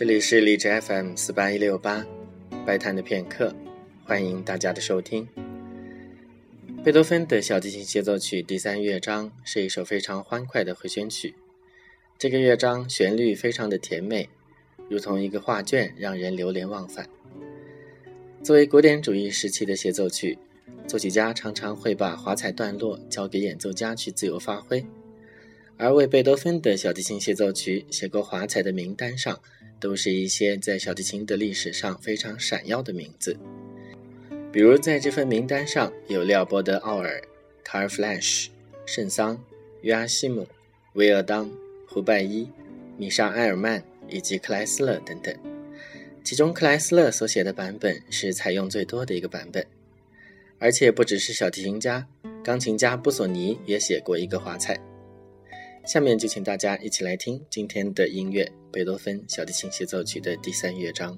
这里是荔枝 FM 四八一六八，白谈的片刻，欢迎大家的收听。贝多芬的小提琴协奏曲第三乐章是一首非常欢快的回旋曲。这个乐章旋律非常的甜美，如同一个画卷，让人流连忘返。作为古典主义时期的协奏曲，作曲家常常会把华彩段落交给演奏家去自由发挥。而为贝多芬的小提琴协奏曲写过华彩的名单上，都是一些在小提琴的历史上非常闪耀的名字。比如在这份名单上有廖波德·奥尔、卡尔·弗兰什、圣桑、约阿希姆、威尔当、胡拜伊、米莎·埃尔曼以及克莱斯勒等等。其中克莱斯勒所写的版本是采用最多的一个版本，而且不只是小提琴家，钢琴家布索尼也写过一个华彩。下面就请大家一起来听今天的音乐——贝多芬小提琴协奏曲的第三乐章。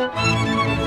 Música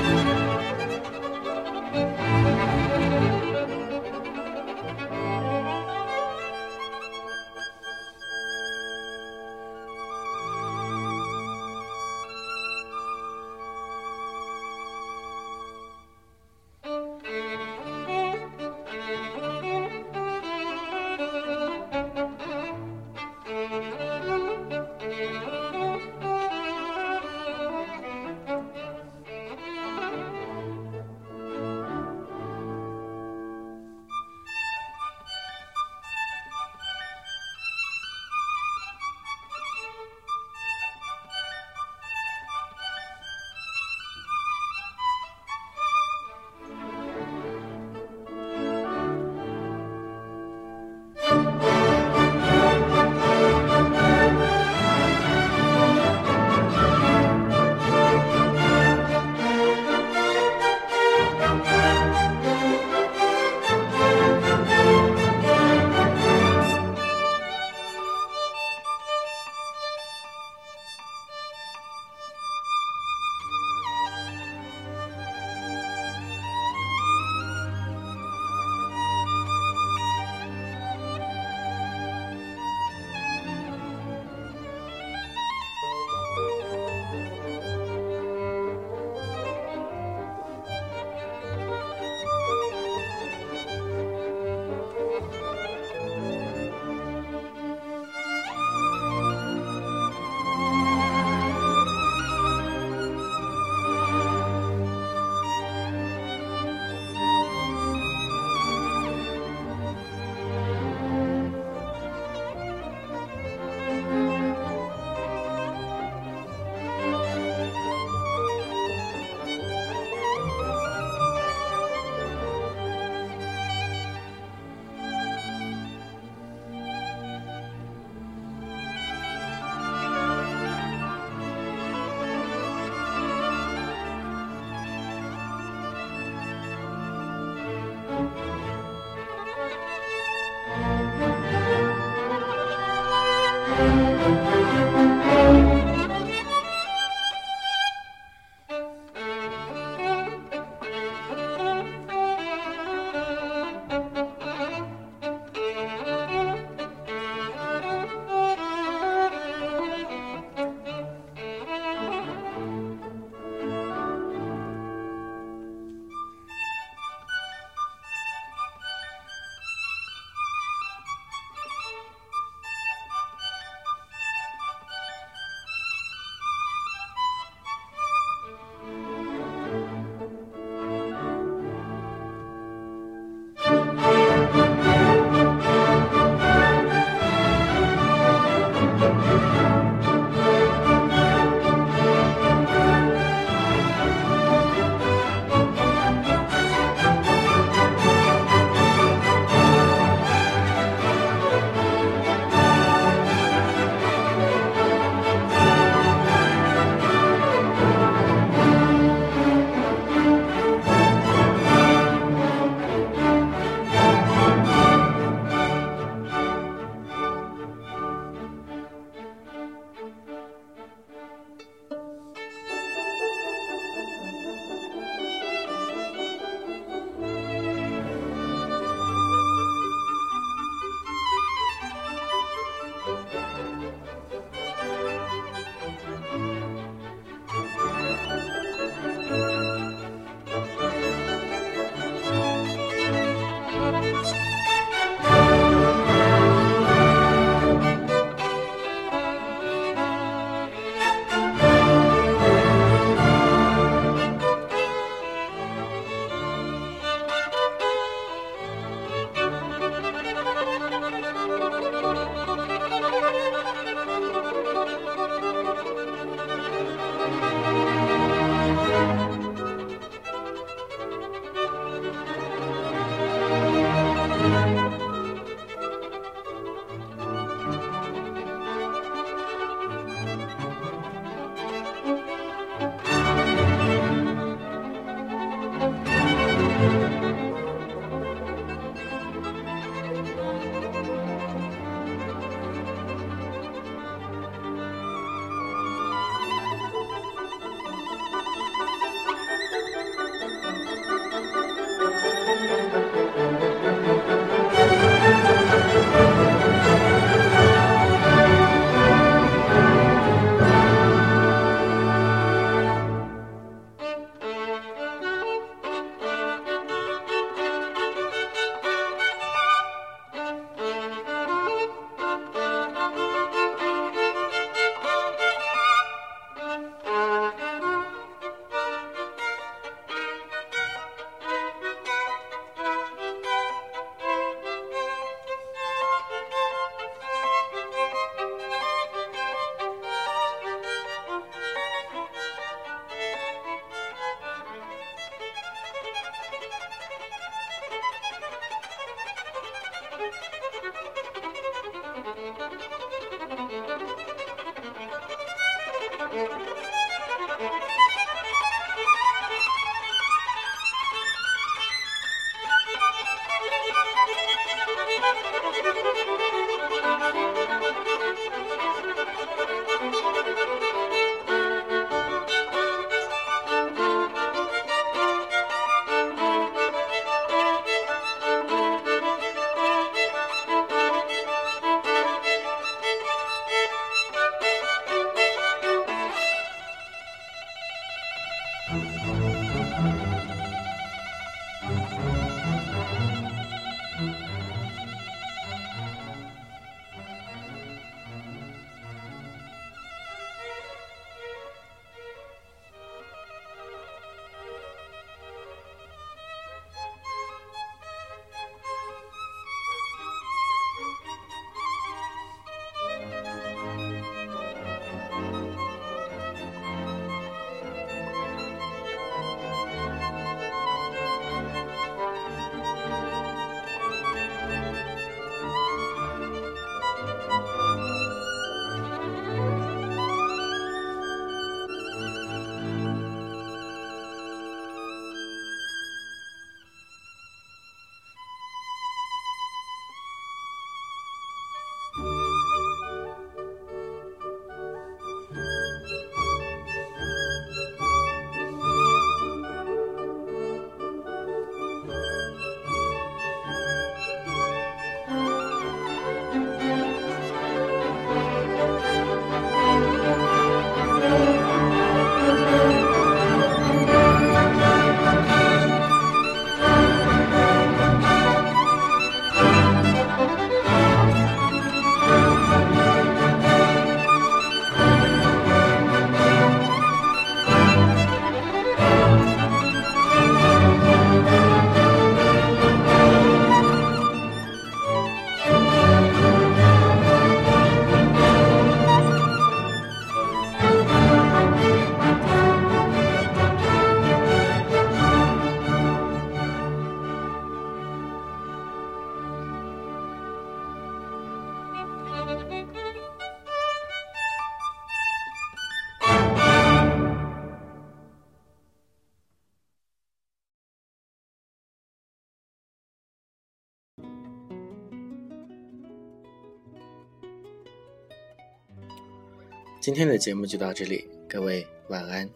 今天的节目就到这里，各位晚安。